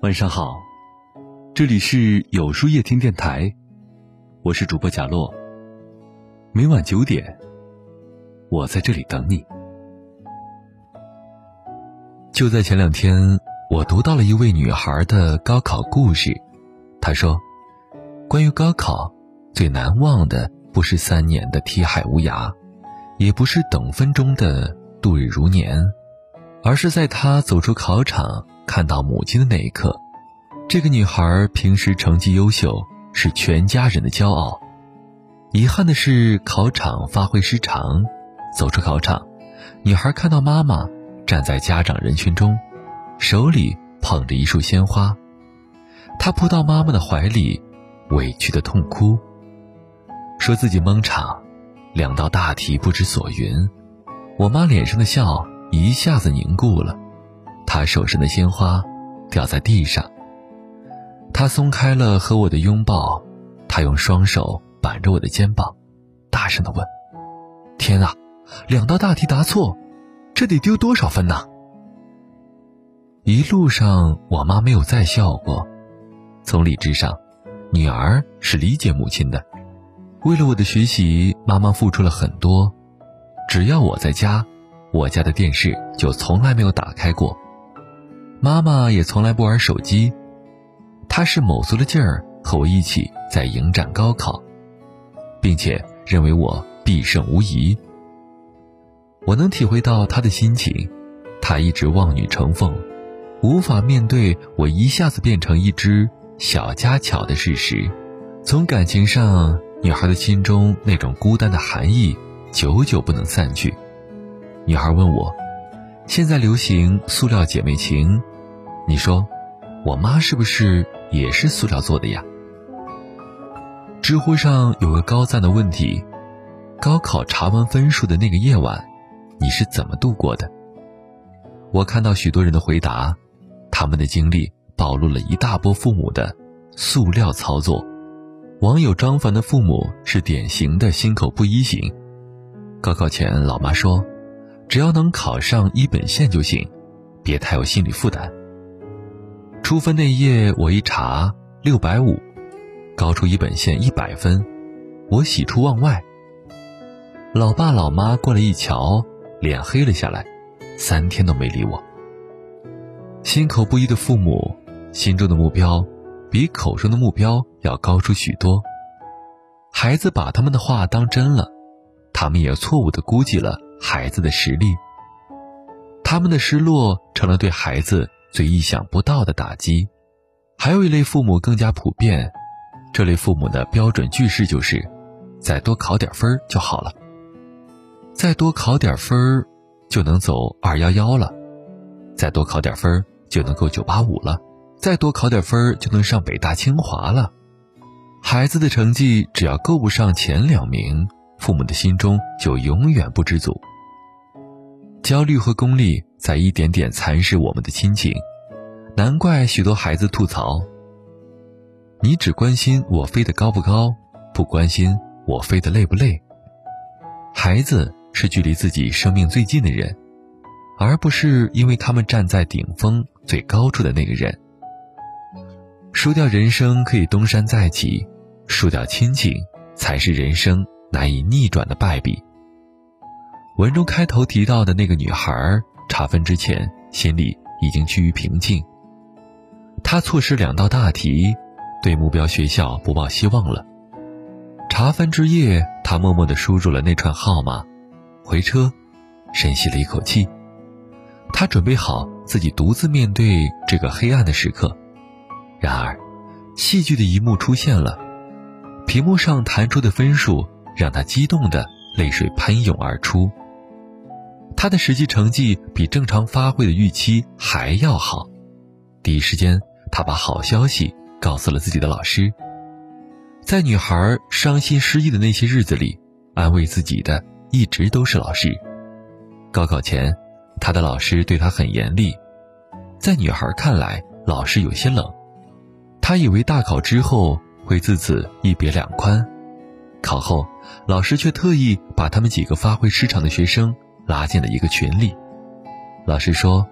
晚上好，这里是有书夜听电台，我是主播贾洛。每晚九点，我在这里等你。就在前两天，我读到了一位女孩的高考故事。她说：“关于高考，最难忘的不是三年的题海无涯，也不是等分钟的度日如年，而是在她走出考场。”看到母亲的那一刻，这个女孩平时成绩优秀，是全家人的骄傲。遗憾的是，考场发挥失常。走出考场，女孩看到妈妈站在家长人群中，手里捧着一束鲜花。她扑到妈妈的怀里，委屈的痛哭，说自己蒙场，两道大题不知所云。我妈脸上的笑一下子凝固了。他手上的鲜花掉在地上。他松开了和我的拥抱，他用双手板着我的肩膀，大声的问：“天啊，两道大题答错，这得丢多少分呢？”一路上，我妈没有再笑过。从理智上，女儿是理解母亲的。为了我的学习，妈妈付出了很多。只要我在家，我家的电视就从来没有打开过。妈妈也从来不玩手机，她是卯足了劲儿和我一起在迎战高考，并且认为我必胜无疑。我能体会到她的心情，她一直望女成凤，无法面对我一下子变成一只小家巧的事实。从感情上，女孩的心中那种孤单的寒意久久不能散去。女孩问我。现在流行塑料姐妹情，你说，我妈是不是也是塑料做的呀？知乎上有个高赞的问题：高考查完分数的那个夜晚，你是怎么度过的？我看到许多人的回答，他们的经历暴露了一大波父母的塑料操作。网友张凡的父母是典型的心口不一型，高考前，老妈说。只要能考上一本线就行，别太有心理负担。出分那夜，我一查六百五，高出一本线一百分，我喜出望外。老爸老妈过来一瞧，脸黑了下来，三天都没理我。心口不一的父母，心中的目标比口中的目标要高出许多。孩子把他们的话当真了，他们也错误的估计了。孩子的实力，他们的失落成了对孩子最意想不到的打击。还有一类父母更加普遍，这类父母的标准句式就是：“再多考点分就好了，再多考点分就能走二幺幺了，再多考点分就能够九八五了，再多考点分就能上北大清华了。”孩子的成绩只要够不上前两名。父母的心中就永远不知足。焦虑和功利在一点点蚕食我们的亲情，难怪许多孩子吐槽：“你只关心我飞得高不高，不关心我飞得累不累。”孩子是距离自己生命最近的人，而不是因为他们站在顶峰最高处的那个人。输掉人生可以东山再起，输掉亲情才是人生。难以逆转的败笔。文中开头提到的那个女孩，查分之前心里已经趋于平静。他错失两道大题，对目标学校不抱希望了。查分之夜，他默默地输入了那串号码，回车，深吸了一口气。他准备好自己独自面对这个黑暗的时刻。然而，戏剧的一幕出现了，屏幕上弹出的分数。让他激动的泪水喷涌而出。他的实际成绩比正常发挥的预期还要好。第一时间，他把好消息告诉了自己的老师。在女孩伤心失意的那些日子里，安慰自己的一直都是老师。高考前，他的老师对他很严厉，在女孩看来，老师有些冷。他以为大考之后会自此一别两宽。考后，老师却特意把他们几个发挥失常的学生拉进了一个群里。老师说：“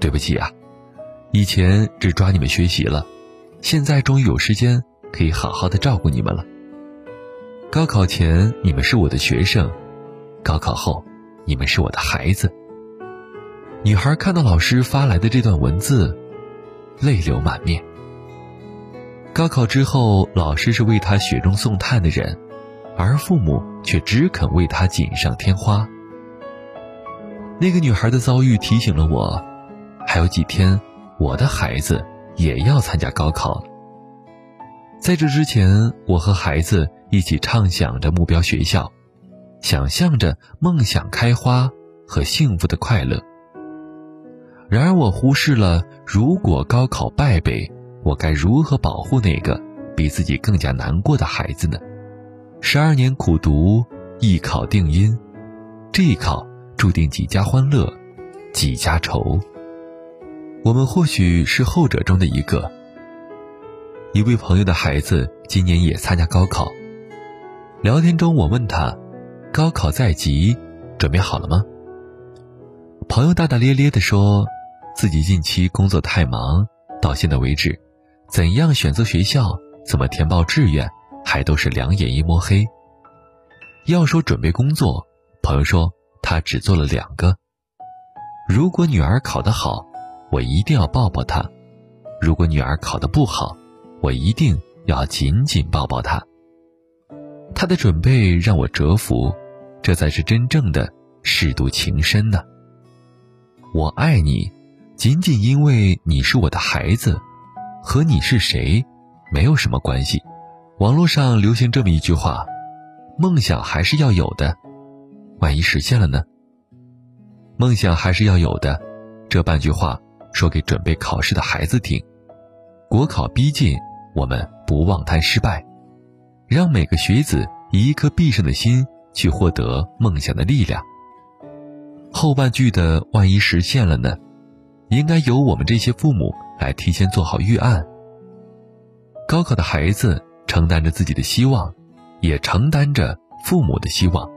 对不起啊，以前只抓你们学习了，现在终于有时间可以好好的照顾你们了。高考前你们是我的学生，高考后你们是我的孩子。女孩看到老师发来的这段文字，泪流满面。高考之后，老师是为她雪中送炭的人，而父母却只肯为她锦上添花。那个女孩的遭遇提醒了我，还有几天，我的孩子也要参加高考。在这之前，我和孩子一起畅想着目标学校，想象着梦想开花和幸福的快乐。然而，我忽视了如果高考败北。我该如何保护那个比自己更加难过的孩子呢？十二年苦读，一考定音，这一考注定几家欢乐，几家愁。我们或许是后者中的一个。一位朋友的孩子今年也参加高考，聊天中我问他：“高考在即，准备好了吗？”朋友大大咧咧地说：“自己近期工作太忙，到现在为止。”怎样选择学校，怎么填报志愿，还都是两眼一摸黑。要说准备工作，朋友说他只做了两个。如果女儿考得好，我一定要抱抱她；如果女儿考得不好，我一定要紧紧抱抱她。他的准备让我折服，这才是真正的舐犊情深呢。我爱你，仅仅因为你是我的孩子。和你是谁，没有什么关系。网络上流行这么一句话：“梦想还是要有的，万一实现了呢？”梦想还是要有的，这半句话说给准备考试的孩子听。国考逼近，我们不忘谈失败，让每个学子以一颗必胜的心去获得梦想的力量。后半句的“万一实现了呢”，应该由我们这些父母。来提前做好预案。高考的孩子承担着自己的希望，也承担着父母的希望。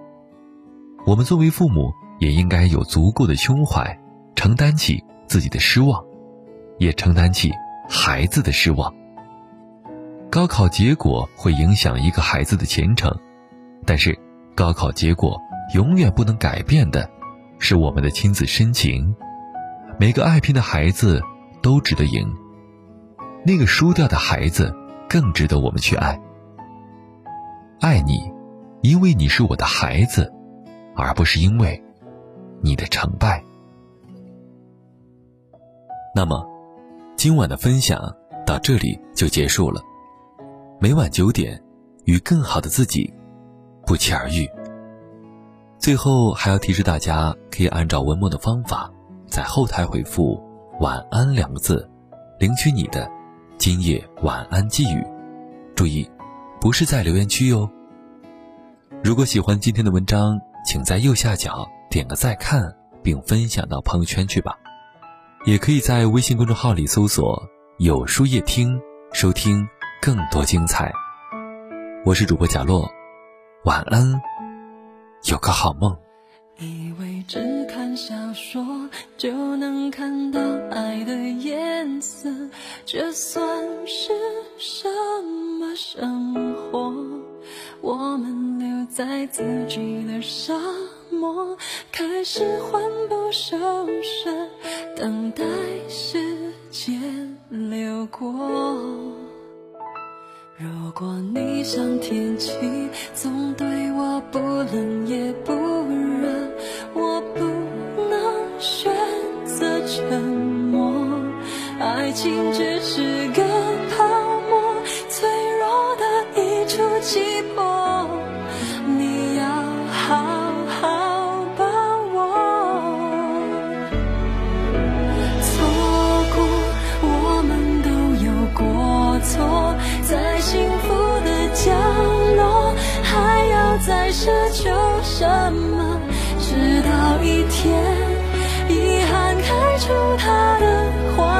我们作为父母，也应该有足够的胸怀，承担起自己的失望，也承担起孩子的失望。高考结果会影响一个孩子的前程，但是高考结果永远不能改变的，是我们的亲子深情。每个爱拼的孩子。都值得赢，那个输掉的孩子更值得我们去爱。爱你，因为你是我的孩子，而不是因为你的成败。那么，今晚的分享到这里就结束了。每晚九点，与更好的自己不期而遇。最后还要提示大家，可以按照文末的方法，在后台回复。晚安两个字，领取你的今夜晚安寄语。注意，不是在留言区哟。如果喜欢今天的文章，请在右下角点个再看，并分享到朋友圈去吧。也可以在微信公众号里搜索“有书夜听”，收听更多精彩。我是主播贾洛，晚安，有个好梦。以为只看小说就能看到爱的颜色，这算是什么生活？在自己的沙漠，开始魂不守舍，等待时间流过。如果你像天气，总对我不冷也不热。我不能选择沉默，爱情只是个什么？直到一天，遗憾开出它的花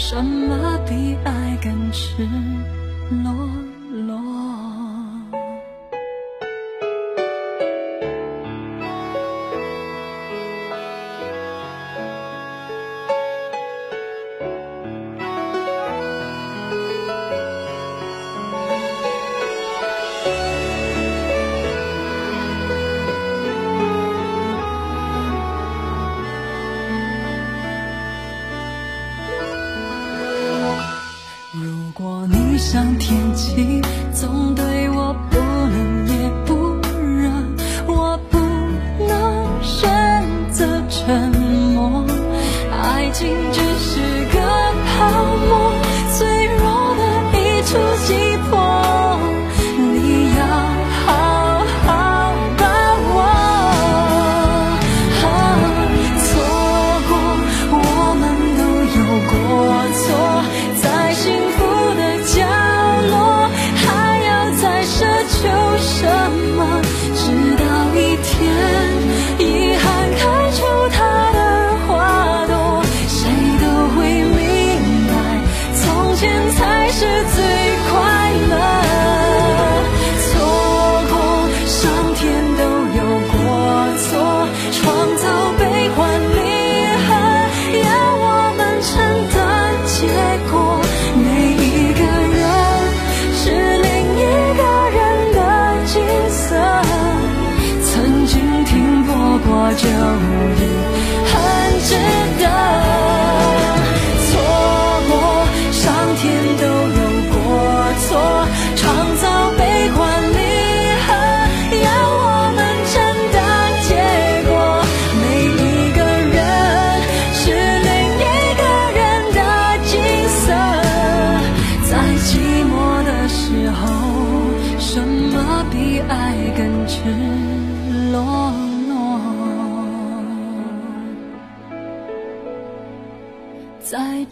什么比爱更赤裸？情总得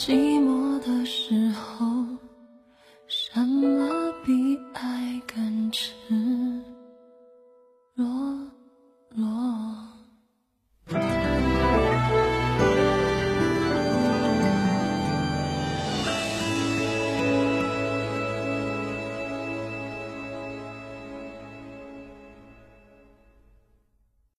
寂寞的时候